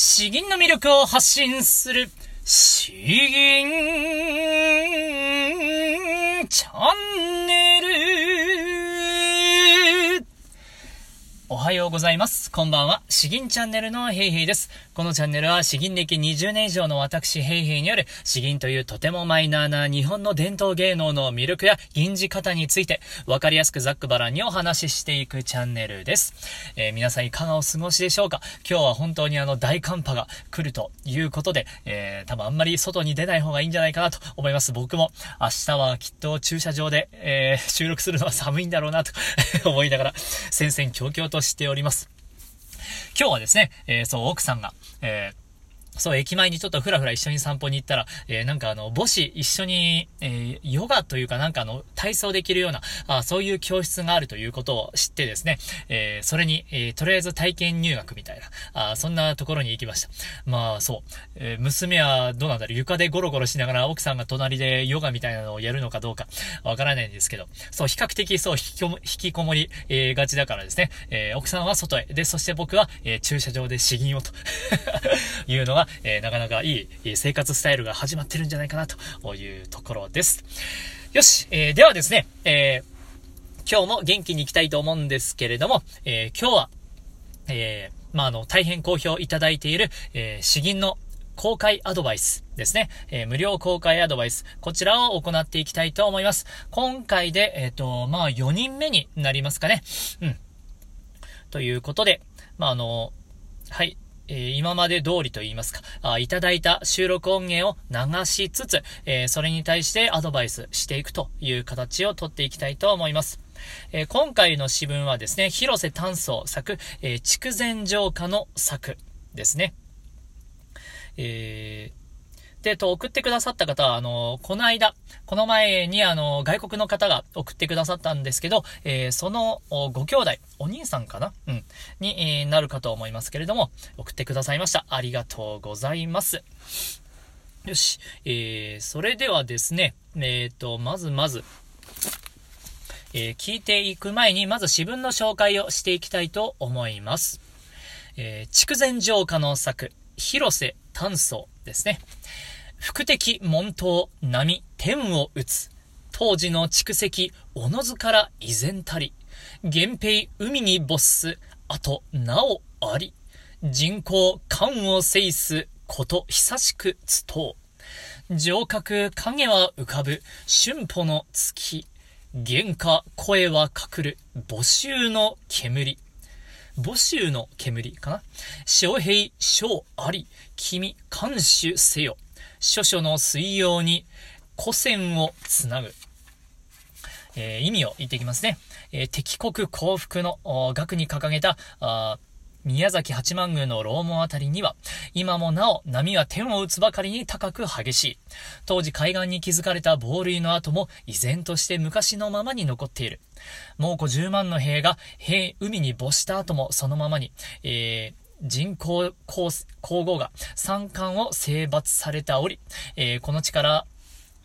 詩吟の魅力を発信する、詩吟チャンはようございます。こんばんは。詩吟チャンネルのヘイヘイです。このチャンネルは詩吟歴20年以上の私ヘイヘイによる詩吟というとてもマイナーな日本の伝統芸能の魅力や吟じ方についてわかりやすくざっくばらんにお話ししていくチャンネルです。えー、皆さんいかがお過ごしでしょうか？今日は本当にあの大寒波が来るということで、えー、多分あんまり外に出ない方がいいんじゃないかなと思います。僕も明日はきっと駐車場で、えー、収録するのは寒いんだろうなと 思いながら戦々恐々ととしております。今日はですね、えー、そう、奥さんが、えーそう、駅前にちょっとふらふら一緒に散歩に行ったら、えー、なんかあの、母子一緒に、えー、ヨガというかなんかあの、体操できるような、あそういう教室があるということを知ってですね、えー、それに、えとりあえず体験入学みたいな、あそんなところに行きました。まあ、そう、え娘はどうなんだろう、床でゴロゴロしながら奥さんが隣でヨガみたいなのをやるのかどうか、わからないんですけど、そう、比較的そう、引きこも引きこもり、えがちだからですね、え奥さんは外へ、で、そして僕は、え駐車場で詩吟をと いうのが、えー、なかなかいい生活スタイルが始まってるんじゃないかなというところです。よし、えー、ではですね、えー、今日も元気に行きたいと思うんですけれども、え今日は、えまあ、あの、大変好評いただいている、え詩吟の公開アドバイスですね。えー、無料公開アドバイス。こちらを行っていきたいと思います。今回で、えっ、ー、と、まあ、4人目になりますかね。うん。ということで、まあ、あの、はい。え、今まで通りと言いますか、あいただいた収録音源を流しつつ、え、それに対してアドバイスしていくという形をとっていきたいと思います。え、今回の詩文はですね、広瀬炭素作、え筑前浄化の作ですね。えーで、と、送ってくださった方は、あの、この間、この前に、あの、外国の方が送ってくださったんですけど、えー、その、ご兄弟、お兄さんかなうん。に、えー、なるかと思いますけれども、送ってくださいました。ありがとうございます。よし。えー、それではですね、えっ、ー、と、まずまず、えー、聞いていく前に、まず詩文の紹介をしていきたいと思います。えー、筑前城下の作、広瀬炭素ですね。福敵門頭波天を打つ。当時の蓄積、おのずから依然たり。源平海に没す、あとなおあり。人口官を制すこと久しくつとう。城郭影は浮かぶ春歩の月。原価声は隠る募集の煙。募集の煙かな将兵将あり、君、監守せよ。諸々の水曜に古戦をつなぐ。えー、意味を言っていきますね。えー、敵国幸福の額に掲げた、宮崎八幡宮の楼門あたりには、今もなお波は天を打つばかりに高く激しい。当時海岸に築かれた防塁の跡も依然として昔のままに残っている。猛虎10万の兵が兵、海に没した後もそのままに、えー人工皇后が三冠を征伐された折、えー、この地から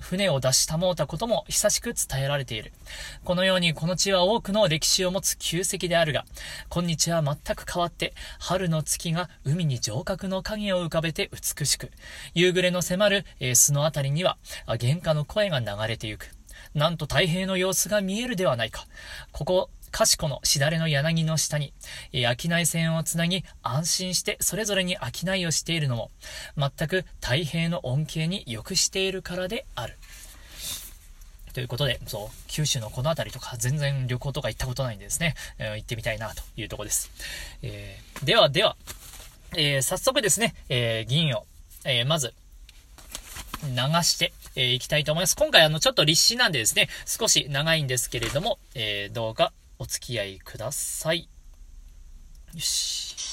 船を出したもうたことも久しく伝えられている。このようにこの地は多くの歴史を持つ旧跡であるが、今日は全く変わって、春の月が海に城郭の影を浮かべて美しく、夕暮れの迫る、えー、巣のあたりには、原価の声が流れてゆく。なんと太平の様子が見えるではないか。ここ、賢のしだれの柳の下に、えー、商い線をつなぎ、安心してそれぞれに商いをしているのも、全く太平の恩恵に良くしているからである。ということで、そう、九州のこの辺りとか全然旅行とか行ったことないんでですね、えー、行ってみたいなというとこです。えー、ではでは、えー、早速ですね、え銀を、えまず、流して、えー、きたいと思います。今回あの、ちょっと立志なんでですね、少し長いんですけれども、えー、どうかお付き合いください。よし。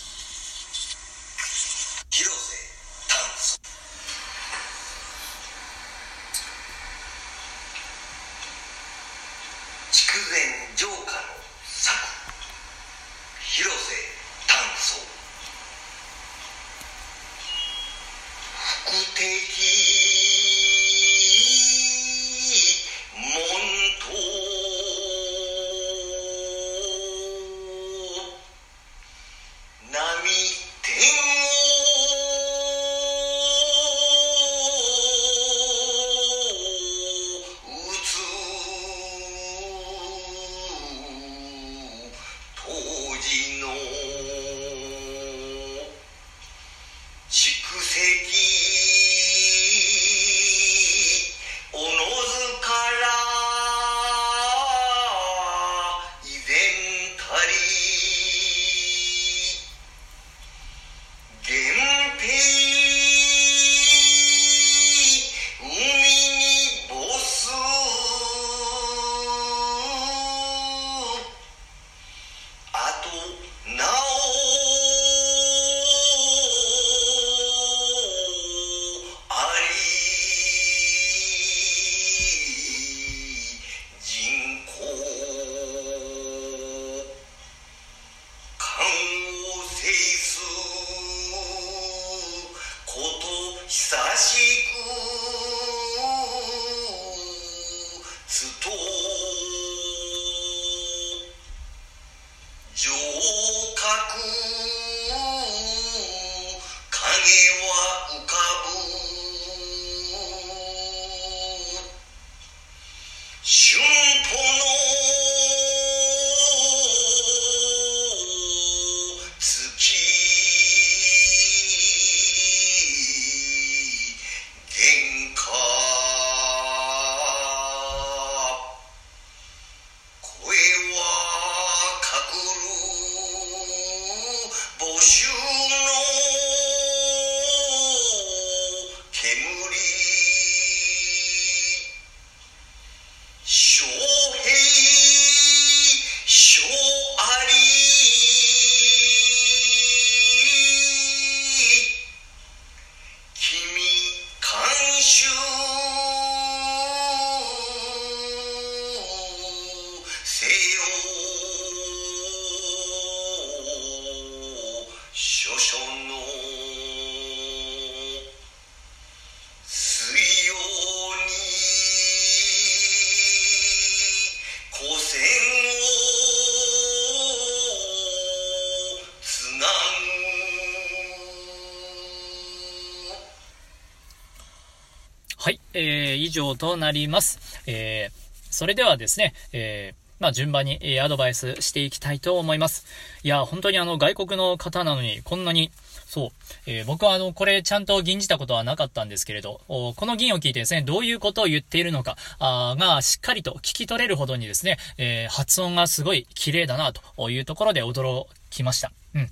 以上となります。えー、それではですね、えー、まあ、順番に、えアドバイスしていきたいと思います。いや、本当にあの、外国の方なのに、こんなに、そう、えー僕はあの、これちゃんと吟じたことはなかったんですけれど、おこの吟を聞いてですね、どういうことを言っているのか、あーが、しっかりと聞き取れるほどにですね、えー発音がすごい綺麗だな、というところで驚きました。うん。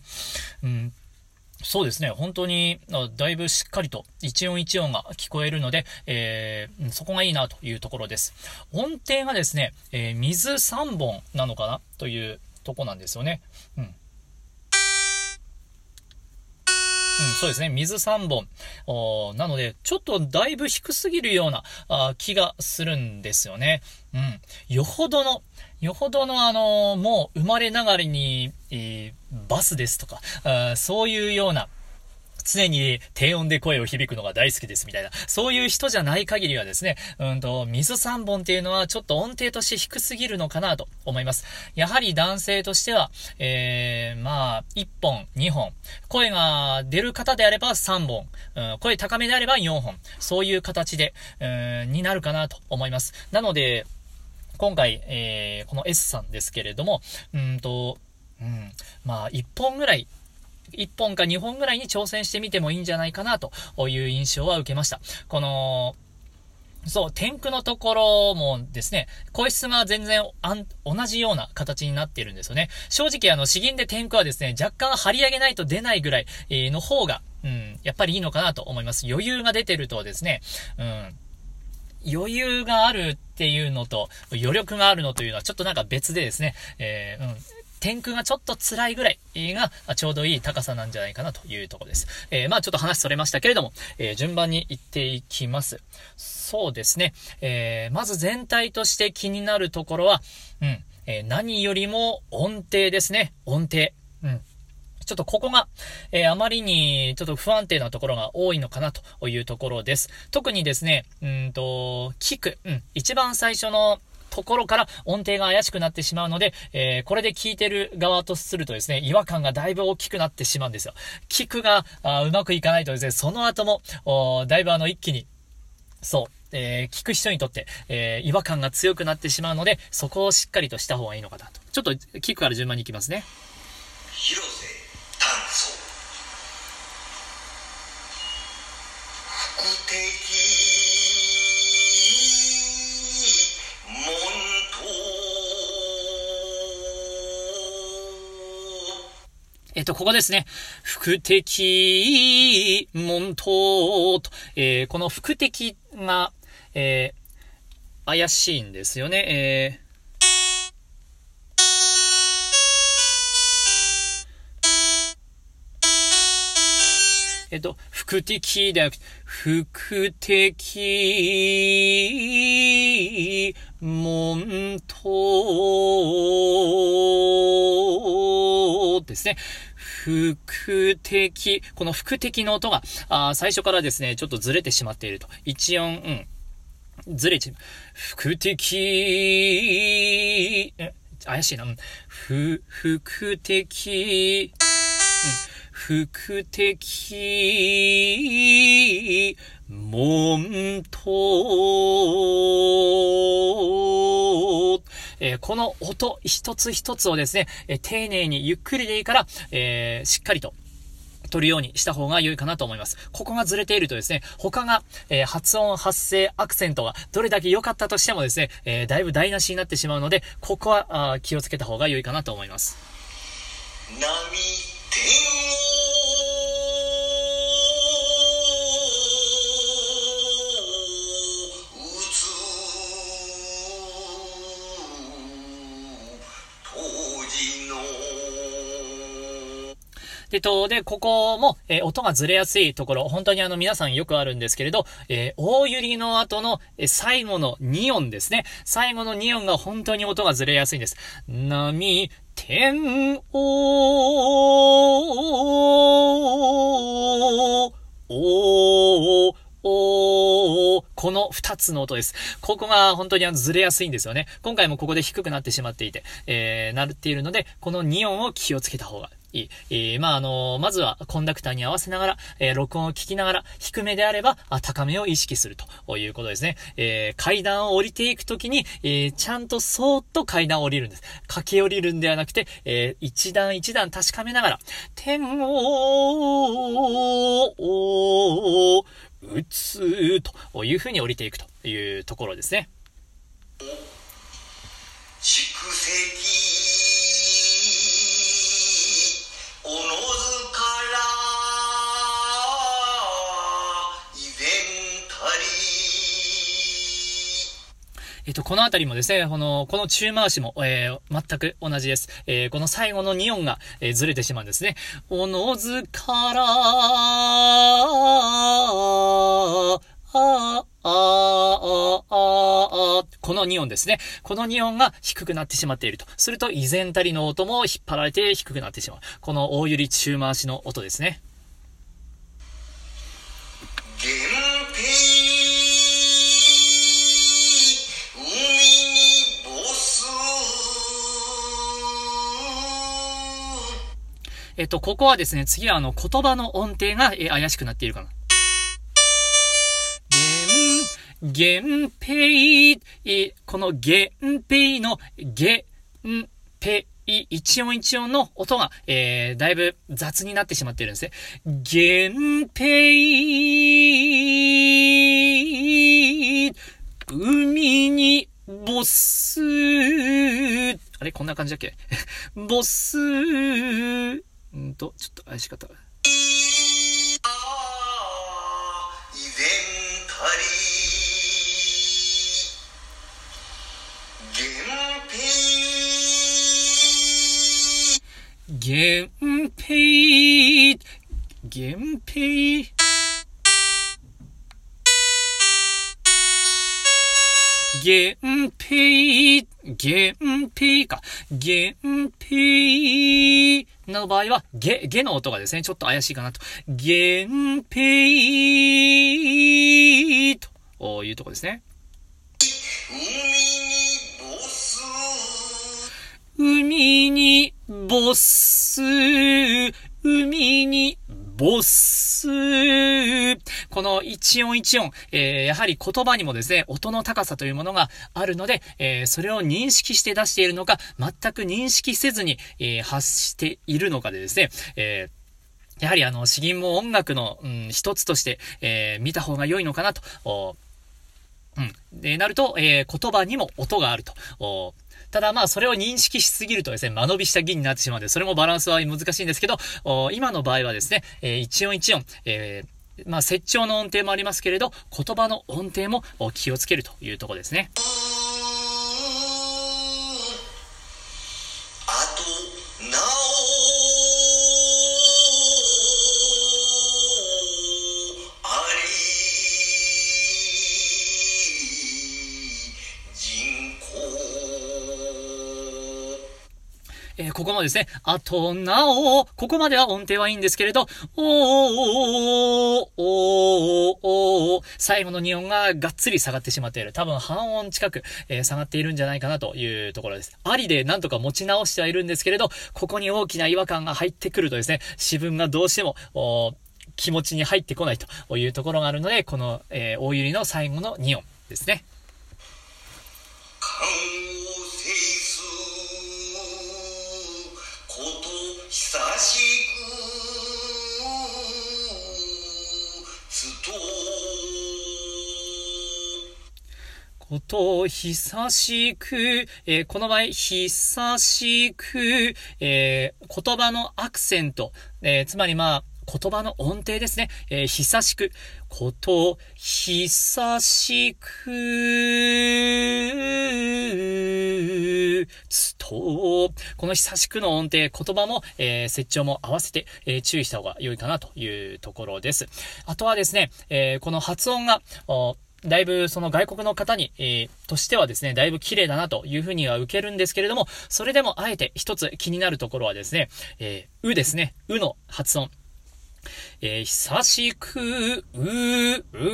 うんそうですね。本当に、だいぶしっかりと一音一音が聞こえるので、えーそこがいいなというところです。音程がですね、えー水3本なのかな？というとこなんですよね。うん。うん、そうですね。水3本。おなので、ちょっとだいぶ低すぎるようなあ気がするんですよね。うん。よほどの、よほどのあのもう生まれながらに、えーバスですとか、あそういうような、常に低音で声を響くのが大好きですみたいな、そういう人じゃない限りはですね、うんと、水3本っていうのはちょっと音程として低すぎるのかなと思います。やはり男性としては、えー、まあ、1本、2本、声が出る方であれば3本、うん、声高めであれば4本、そういう形で、うん、になるかなと思います。なので、今回、えー、この S さんですけれども、うんと、うん、まあ、1本ぐらい、1本か2本ぐらいに挑戦してみてもいいんじゃないかなという印象は受けました。この、そう、天空のところもですね、声質が全然あん同じような形になっているんですよね。正直あの、詩吟で天空はですね、若干張り上げないと出ないぐらいの方が、うん、やっぱりいいのかなと思います。余裕が出てるとですね、うん、余裕があるっていうのと、余力があるのというのはちょっとなんか別でですね、えーうん。天空がちょっと辛いぐらいがちょうどいい高さなんじゃないかなというところです。えーまあちょっと話それましたけれども、えー順番に行っていきます。そうですね。えーまず全体として気になるところは、うん、え何よりも音程ですね。音程。ちょっとここが、えーあまりにちょっと不安定なところが多いのかなというところです。特にですね、うんと、聞く、うん、一番最初のところから音程が怪しくなってしまうので、えーこれで聞いてる側とするとですね、違和感がだいぶ大きくなってしまうんですよ。聞くがあうまくいかないとですね、その後も、だいぶあの一気に、そう、えー聞く人にとって、えー違和感が強くなってしまうので、そこをしっかりとした方がいいのかなと。ちょっと聞くから順番に行きますね。広瀬えっと、ここですね。福的門徒と、えーこの福的が、えー怪しいんですよね。えーえっと、福的ではなくて、福的門徒ですね。副的、この副的の音が、あ最初からですね、ちょっとずれてしまっていると。一音、うん。ずれちゃう、副的、怪しいな。ふ、副的、うん。副的、門と、えーこの音一つ一つをですね、え丁寧にゆっくりでいいから、えしっかりと取るようにした方が良いかなと思います。ここがずれているとですね、他が、えー発音、発声、アクセントがどれだけ良かったとしてもですね、えーだいぶ台無しになってしまうので、ここはあ気をつけた方が良いかなと思います。波天をで、と、で、ここも、えー音がずれやすいところ、本当にあの皆さんよくあるんですけれど、えー大揺りの後の、え最後の2音ですね。最後の2音が本当に音がずれやすいんです。波、天、おおおこの二つの音です。ここが本当にあのずれやすいんですよね。今回もここで低くなってしまっていて、えー、なっているので、この2音を気をつけた方がい。えー、まあ、あのまずはコンダクターに合わせながら、えー、録音を聞きながら、低めであれば、あ高めを意識するということですね。えー、階段を降りていくときに、え、ちゃんとそーっと階段を降りるんです。駆け降りるんではなくて、えー、一段一段確かめながら、天を、打つという風に降りていくというところですね。えっと、このあたりもですね、この、この中回しも、えー、全く同じです。えー、この最後の2音が、えーずれてしまうんですね。おのずから、ああ、ああ、あ、この2音ですね。この2音が低くなってしまっていると。すると、依然たりの音も引っ張られて低くなってしまう。この大揺り中回しの音ですね。源平えっと、ここはですね、次はあの、言葉の音程が、えー怪しくなっているかな。げん、源平、えーこの源平の源平、一音一音の音が、えー、だいぶ雑になってしまっているんですね。源平、海にボス、あれこんな感じだっけ？ボス、うんと、ちょっと怪しかった。あ以前たり源平源平、源平、源平、源平か。源平の場合は、ゲ、ゲの音がですね、ちょっと怪しいかなと。源平というとこですね。海にボス海にボス、この一音一音、えーやはり言葉にもですね、音の高さというものがあるので、えーそれを認識して出しているのか、全く認識せずに、えー発しているのかでですね、えやはりあの、詩吟も音楽の、うん、一つとして、え見た方が良いのかなと、うん。で、なると、え言葉にも音があると。ただまあ、それを認識しすぎるとですね、間延びした銀になってしまうので、それもバランスは難しいんですけど、今の場合はですね、えー一音一音、えーまあ、接調の音程もありますけれど、言葉の音程も気をつけるというとこですね。ここもですね、あとなお、ここまでは音程はいいんですけれど、おー、おー、おー、おー、最後の2音ががっつり下がってしまっている。多分半音近く、えー、下がっているんじゃないかなというところです。ありでなんとか持ち直してはいるんですけれど、ここに大きな違和感が入ってくるとですね、自分がどうしても、気持ちに入ってこないというところがあるので、この、えー、大百合の最後の2音ですね。こと久しく、えー、この場合、久しく、えー、言葉のアクセント、えー、つまりまあ、言葉の音程ですね。えー、久しく、こと、久しく、つと、この久しくの音程、言葉も、えー、折調も合わせて、えー、注意した方が良いかなというところです。あとはですね、えー、この発音が、だいぶその外国の方に、えー、としてはですね、だいぶ綺麗だなというふうには受けるんですけれども、それでもあえて一つ気になるところはですね、えー、うですね、うの発音。えー、久しく、う、う、う、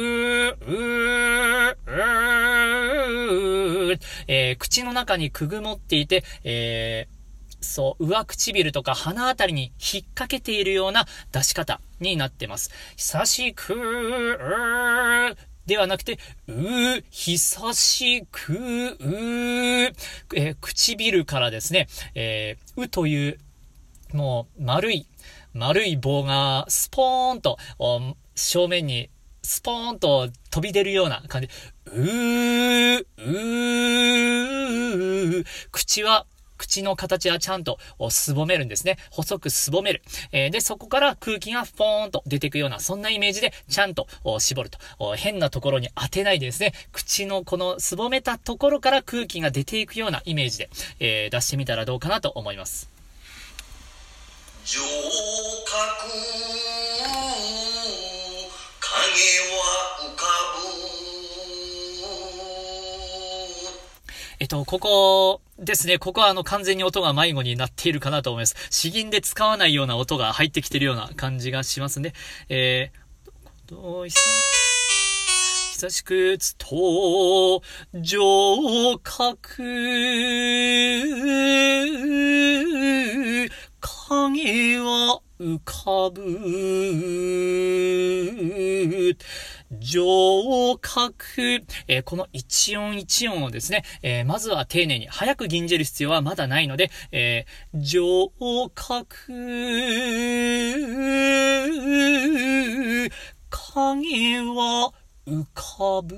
う、えー、口の中にくぐもっていて、えー、そう、上唇とか鼻あたりに引っ掛けているような出し方になってます。久しく、ではなくて、うー、久しく、う、えー、唇からですね、えー、うという、もう、丸い、丸い棒が、スポーンと、正面に、スポーンと飛び出るような感じ。うー、うー、口は口の形はちゃんとすぼめるんですね。細くすぼめる。えー、で、そこから空気がポーンと出ていくような、そんなイメージでちゃんと絞ると。変なところに当てないでですね、口のこのすぼめたところから空気が出ていくようなイメージで、えー、出してみたらどうかなと思います。上角影は浮かぶえっと、ここですね。ここはあの完全に音が迷子になっているかなと思います。詩吟で使わないような音が入ってきてるような感じがしますね。えー、久しくつと、上角、影は浮かぶ。上角、えー、この一音一音をですね、えー、まずは丁寧に、早く吟じる必要はまだないので、えー、上角、影は浮かぶ、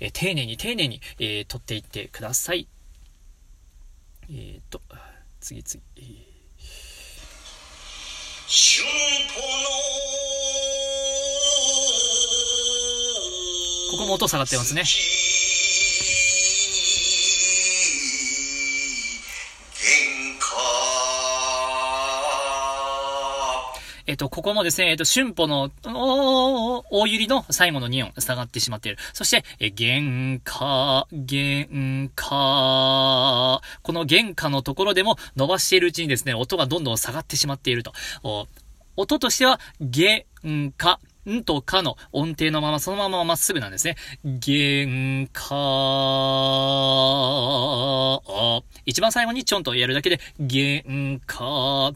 えー、丁寧に丁寧に、えー、取っていってください。えっ、と、次次。えー。ここも音下がってますね。えっと、ここもですね、えっと、春歩の、大百合の最後の2音下がってしまっている。そして、え、原価、原価、この原価のところでも伸ばしているうちにですね、音がどんどん下がってしまっていると。音としては、原価、んとかの音程のまま、そのまままっすぐなんですね。玄関、一番最後にちょんとやるだけで、原価、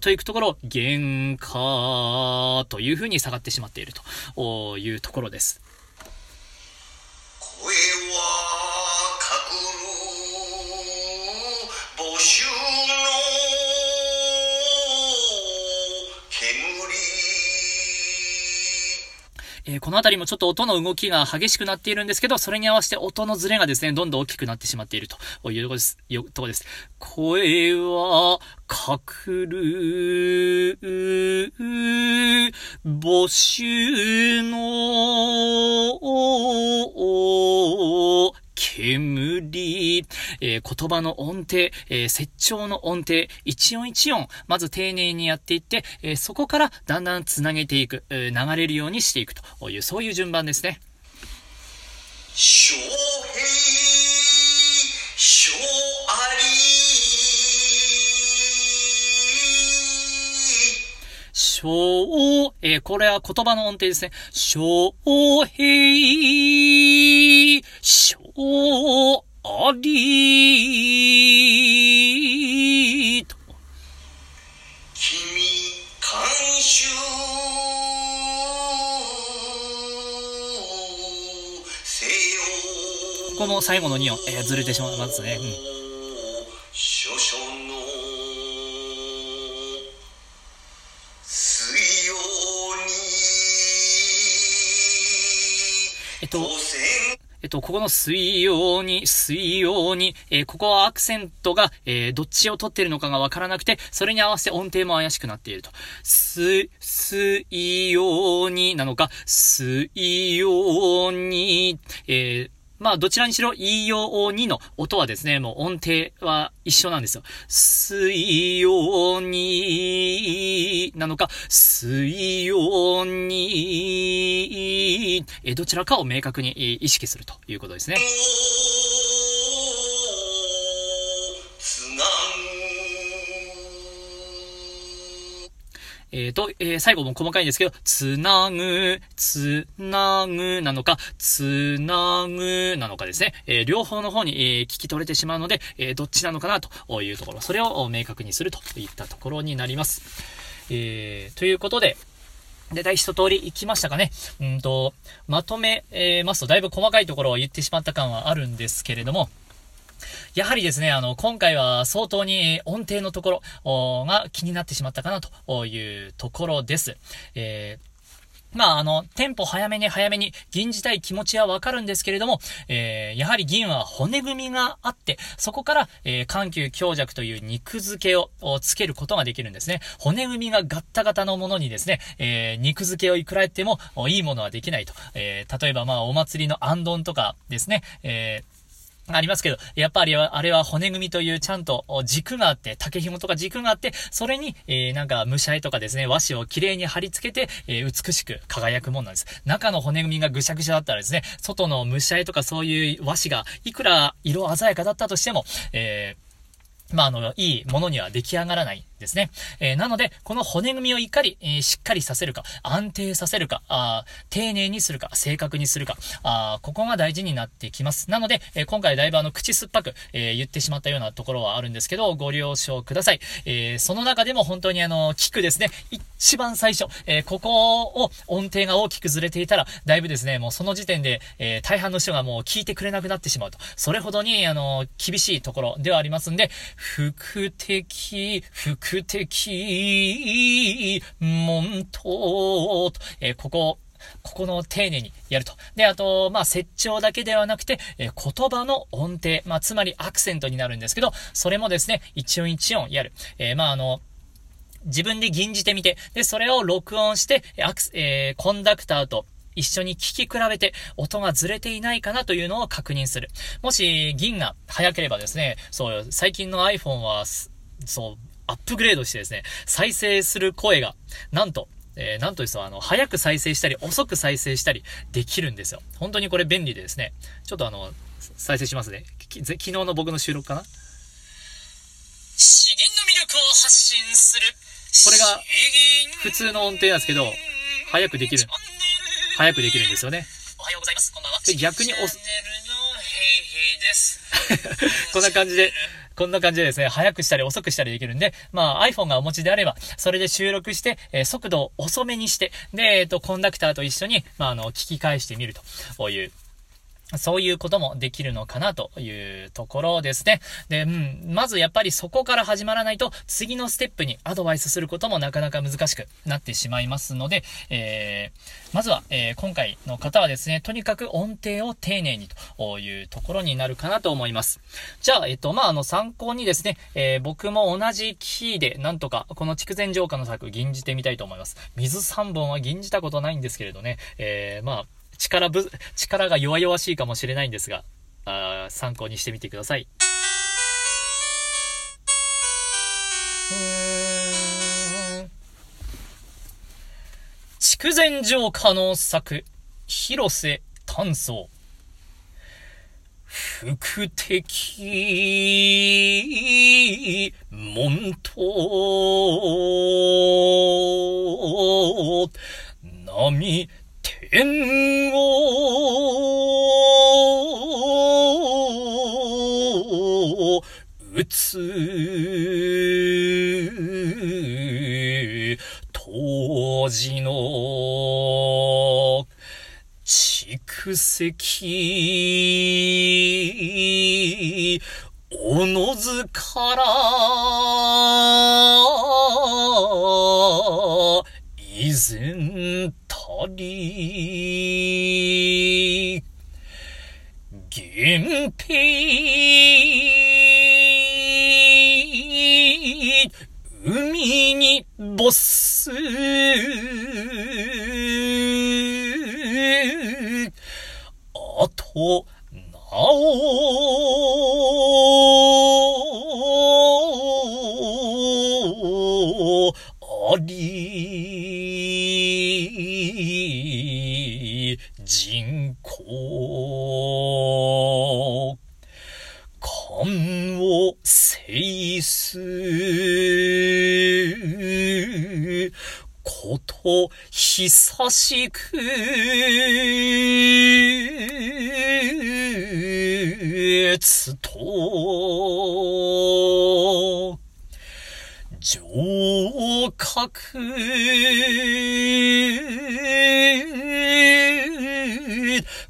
といくところ、玄関という風に下がってしまっているというところです。えー、この辺りもちょっと音の動きが激しくなっているんですけど、それに合わせて音のズレがですね、どんどん大きくなってしまっているというとこです。よ、とこです。声は、かくる、募集の、煙、えー、言葉の音程、えー、説調の音程、一音一音、まず丁寧にやっていって、えー、そこからだんだんつなげていく、え流れるようにしていくという、そういう順番ですね。小平、小あり。小、えこれは言葉の音程ですね。小平、小ありと。君監修せよこの最後の2音、えーずれてしまいますね。うん。諸々の水曜にえっと、えっと、ここの水曜に、水曜に、えーここはアクセントが、えーどっちを取ってるのかがわからなくて、それに合わせて音程も怪しくなっていると。す、水曜になのか、水曜に、えーまあ、どちらにしろ、いいようにの音はですね、もう音程は一緒なんですよ。水曜に、なのか、水曜に、えどちらかを明確に意識するということですね。えーと、えー最後も細かいんですけど、つなぐ、つなぐなのか、つなぐなのかですね。えー両方の方に、えー聞き取れてしまうので、えどっちなのかなというところ、それを明確にするといったところになります。えということで、で、大一通り行きましたかね。うんと、まとめ、えますと、だいぶ細かいところを言ってしまった感はあるんですけれども、やはりですね、あの、今回は相当に音程のところが気になってしまったかなというところです。えーまあ、あの、テンポ早めに早めに銀じたい気持ちはわかるんですけれども、えー、やはり銀は骨組みがあって、そこから、えー、緩急強弱という肉付けをつけることができるんですね。骨組みがガッタガタのものにですね、えー、肉付けをいくらやってもいいものはできないと。えー、例えばまあ、お祭りの安ンとかですね、えー、ありますけど、やっぱりあれは骨組みというちゃんと軸があって、竹紐とか軸があって、それに、えー、なんか、武者絵とかですね、和紙を綺麗に貼り付けて、えー、美しく輝くもんなんです。中の骨組みがぐしゃぐしゃだったらですね、外の武者絵とかそういう和紙が、いくら色鮮やかだったとしても、えー、まあ、あの、いいものには出来上がらないんですね。えーなので、この骨組みをいかに、えーしっかりさせるか、安定させるか、あー丁寧にするか、正確にするか、あーここが大事になってきます。なので、えー今回だいぶあの、口酸っぱく、え言ってしまったようなところはあるんですけど、ご了承ください。えその中でも本当にあの、聞くですね、一番最初、えここを音程が大きくずれていたら、だいぶですね、もうその時点で、え大半の人がもう聞いてくれなくなってしまうと。それほどに、あの、厳しいところではありますんで、福的、福的、門と、えーここ、ここの丁寧にやると。で、あと、まあ、説調だけではなくて、えー言葉の音程、まあ、つまりアクセントになるんですけど、それもですね、一音一音やる。えーまあ、あの、自分で吟じてみて、で、それを録音して、えアク、えーコンダクターと、一緒に聞き比べて音がずれていないかなというのを確認する。もし銀が早ければですね、そう、最近の iPhone はす、そう、アップグレードしてですね、再生する声が、なんと、えーなんとですよ、あの、早く再生したり、遅く再生したりできるんですよ。本当にこれ便利でですね、ちょっとあの、再生しますね。き昨日の僕の収録かな？詩吟の魅力を発信する。これが普通の音程なんですけど早くできる早くできるんですよね。おはようございます。こんばんは。で逆に押すチャンネルのヘイヘイです。こんな感じで、こんな感じでですね、早くしたり遅くしたりできるんで、まあ iPhone がお持ちであれば、それで収録して、えー速度を遅めにして、で、えっ、と、コンダクターと一緒に、まああの、聞き返してみるという、そういうこともできるのかなというところですね。で、うん、まずやっぱりそこから始まらないと、次のステップにアドバイスすることもなかなか難しくなってしまいますので、えー、まずは、えー今回の方はですね、とにかく音程を丁寧にというところになるかなと思います。じゃあ、えっと、まあ、あの、参考にですね、えー僕も同じキーで、なんとか、この筑前浄化の作、吟じてみたいと思います。水3本は吟じたことないんですけれどね、えー、まあ、力ぶ、力が弱々しいかもしれないんですが、あ参考にしてみてください。うーん筑前浄化の作、広瀬炭素。福的門と、縁を打つ当時の蓄積。おのずから依然り、源平、海にボス、あと、しく、つと、上角、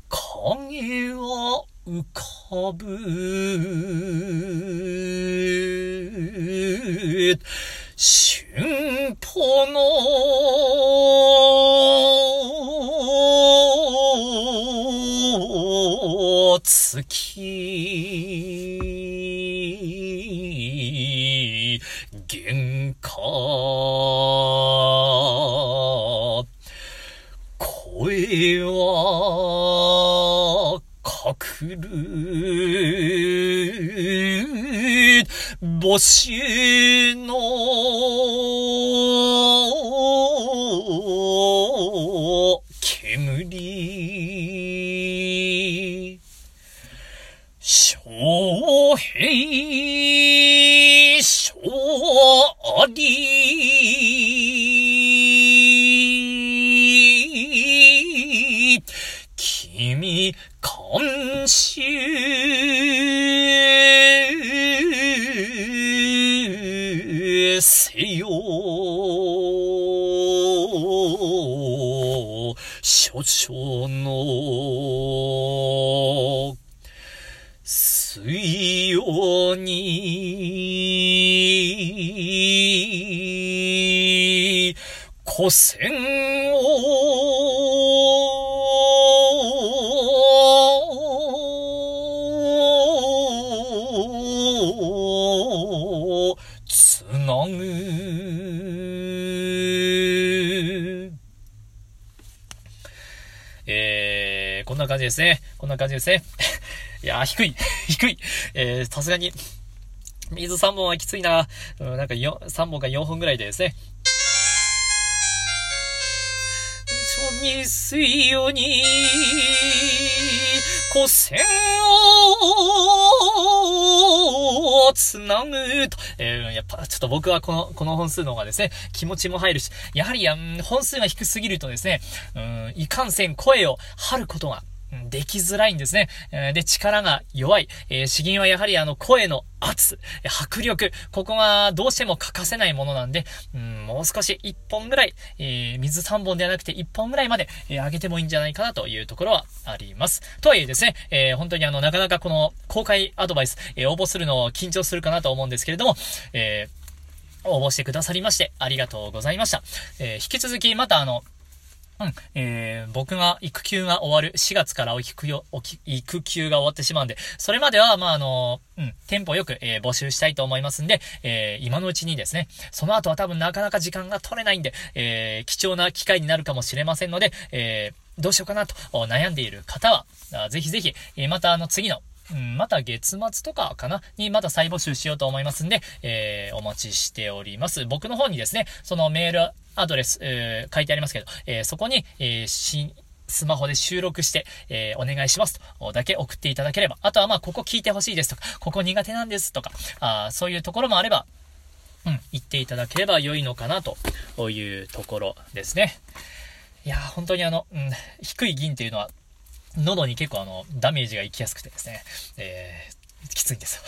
影は浮かぶ。春歩の母に古戦をつなぐ。えー、こんな感じですね。こんな感じですね。いやー、低い。低い。えー、さすがに、水3本はきついな。うん、なんか4、3本か4本ぐらいでですね。ちょに水曜に、古戦をつなぐと、えーやっぱちょっと僕はこの、この本数の方がですね、気持ちも入るし、やはり、うん本数が低すぎるとですね、うん、いかんせん声を張ることが、できづらいんですね。えで、力が弱い。えー詩吟はやはりあの声の圧、迫力、ここがどうしても欠かせないものなんで、うん、もう少し1本ぐらい、えー水3本ではなくて1本ぐらいまで、えー上げてもいいんじゃないかなというところはあります。とはいえですね、えー本当にあの、なかなかこの公開アドバイス、え応募するのを緊張するかなと思うんですけれども、え応募してくださりまして、ありがとうございました。え引き続き、またあの、うん。えー、僕が育休が終わる4月からお育休、おき育休が終わってしまうんで、それまでは、まあ、あの、うん、テンポよく、えー募集したいと思いますんで、えー今のうちにですね、その後は多分なかなか時間が取れないんで、えー貴重な機会になるかもしれませんので、えーどうしようかなと悩んでいる方は、ぜひぜひ、またあの次の、うん、また月末とかかな？にまた再募集しようと思いますんで、えーお待ちしております。僕の方にですね、そのメールアドレス、えー書いてありますけど、えーそこに、えーしスマホで収録して、えーお願いしますとだけ送っていただければ。あとはまあ、ここ聞いてほしいですとか、ここ苦手なんですとか、あそういうところもあれば、うん、言っていただければ良いのかなというところですね。いや、本当にあの、うん、低い銀っていうのは、喉に結構あの、ダメージがいきやすくてですね、えー、きついんですよ。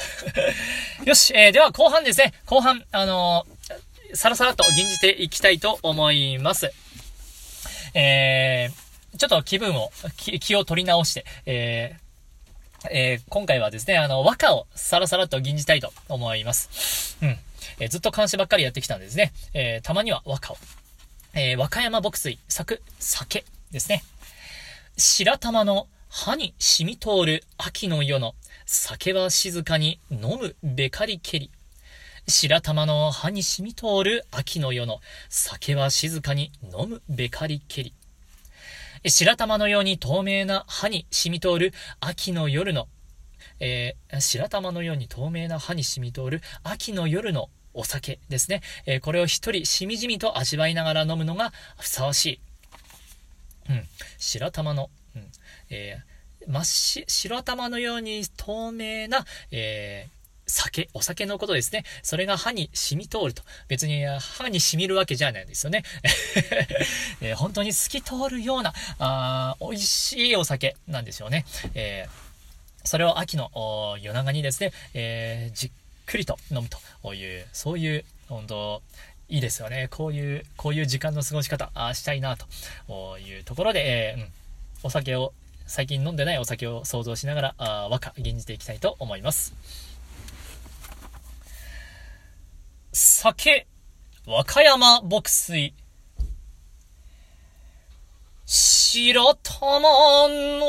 よし、えー、では後半ですね、後半、あのーさらさらと吟じていきたいと思います。えー、ちょっと気分を、気を取り直して、えー、えー今回はですね、あの、和歌をさらさらと吟じたいと思います。うん。えーずっと監視ばっかりやってきたんですね。えーたまには和歌を。えー和歌山牧水、作、酒ですね。白玉の歯に染み通る秋の夜の酒は静かに飲むべかりけり。白玉の歯に染み通る秋の夜の酒は静かに飲むべかりけり。白玉のように透明な歯に染み通る秋の夜の、えー白玉のように透明な歯に染み通る秋の夜のお酒ですね。えーこれを一人しみじみと味わいながら飲むのがふさわしい。うん。白玉の、うん。えー真っし、白玉のように透明な、えー酒、お酒のことですね。それが歯に染み通ると。別に歯に染みるわけじゃないんですよね。えー本当に透き通るような、あ美味しいお酒なんですよね。えーそれを秋の夜長にですね、えーじっくりと飲むという、そういう、本当いいですよね。こういう、こういう時間の過ごし方、あーしたいな、というところで、えーうん、お酒を、最近飲んでないお酒を想像しながら、あ和歌、吟じていきたいと思います。酒、和歌山牧水。白玉の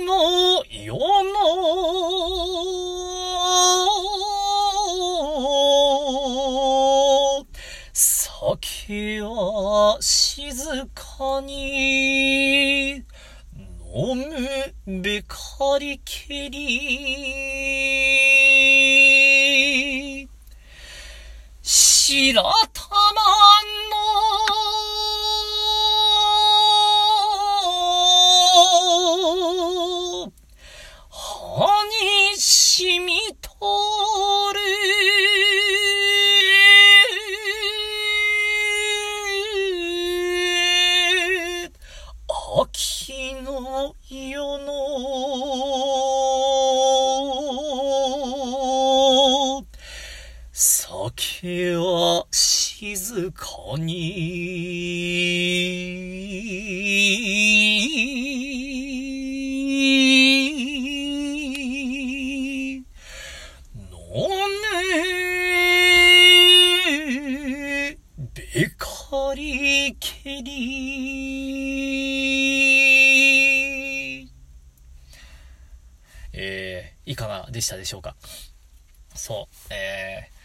の夜の酒は静かに飲むべかりけり。白玉に飲めべかりけりえー、いかがでしたでしょうかそう、えー、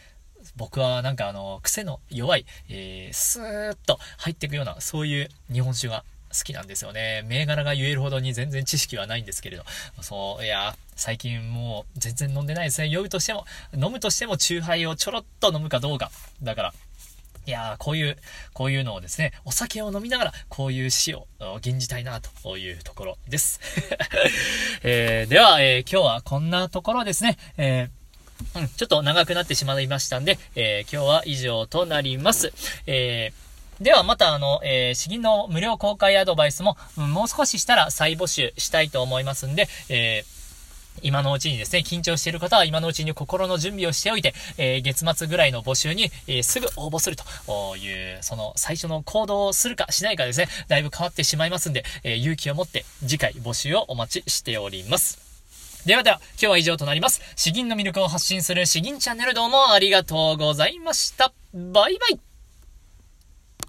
僕はなんかあの、癖の弱い、えー、スーッと入っていくような、そういう日本酒が好きなんですよね。銘柄が言えるほどに全然知識はないんですけれど。そう、いや、最近もう全然飲んでないですね。酔うとしても、飲むとしても、チューハイをちょろっと飲むかどうか。だから、いやー、こういう、こういうのをですね、お酒を飲みながら、こういう詩を吟じたいな、というところです。えーでは、えー今日はこんなところですね。えーうん、ちょっと長くなってしまいましたんで、えー今日は以上となります。えーではまたあの、えー詩吟の無料公開アドバイスも、うんもう少ししたら再募集したいと思いますんで、えー今のうちにですね、緊張している方は今のうちに心の準備をしておいて、えー月末ぐらいの募集に、えーすぐ応募するという、その最初の行動をするかしないかですね、だいぶ変わってしまいますんで、えー勇気を持って次回募集をお待ちしております。ではでは、今日は以上となります。詩吟の魅力を発信する詩吟チャンネルどうもありがとうございました。バイバイ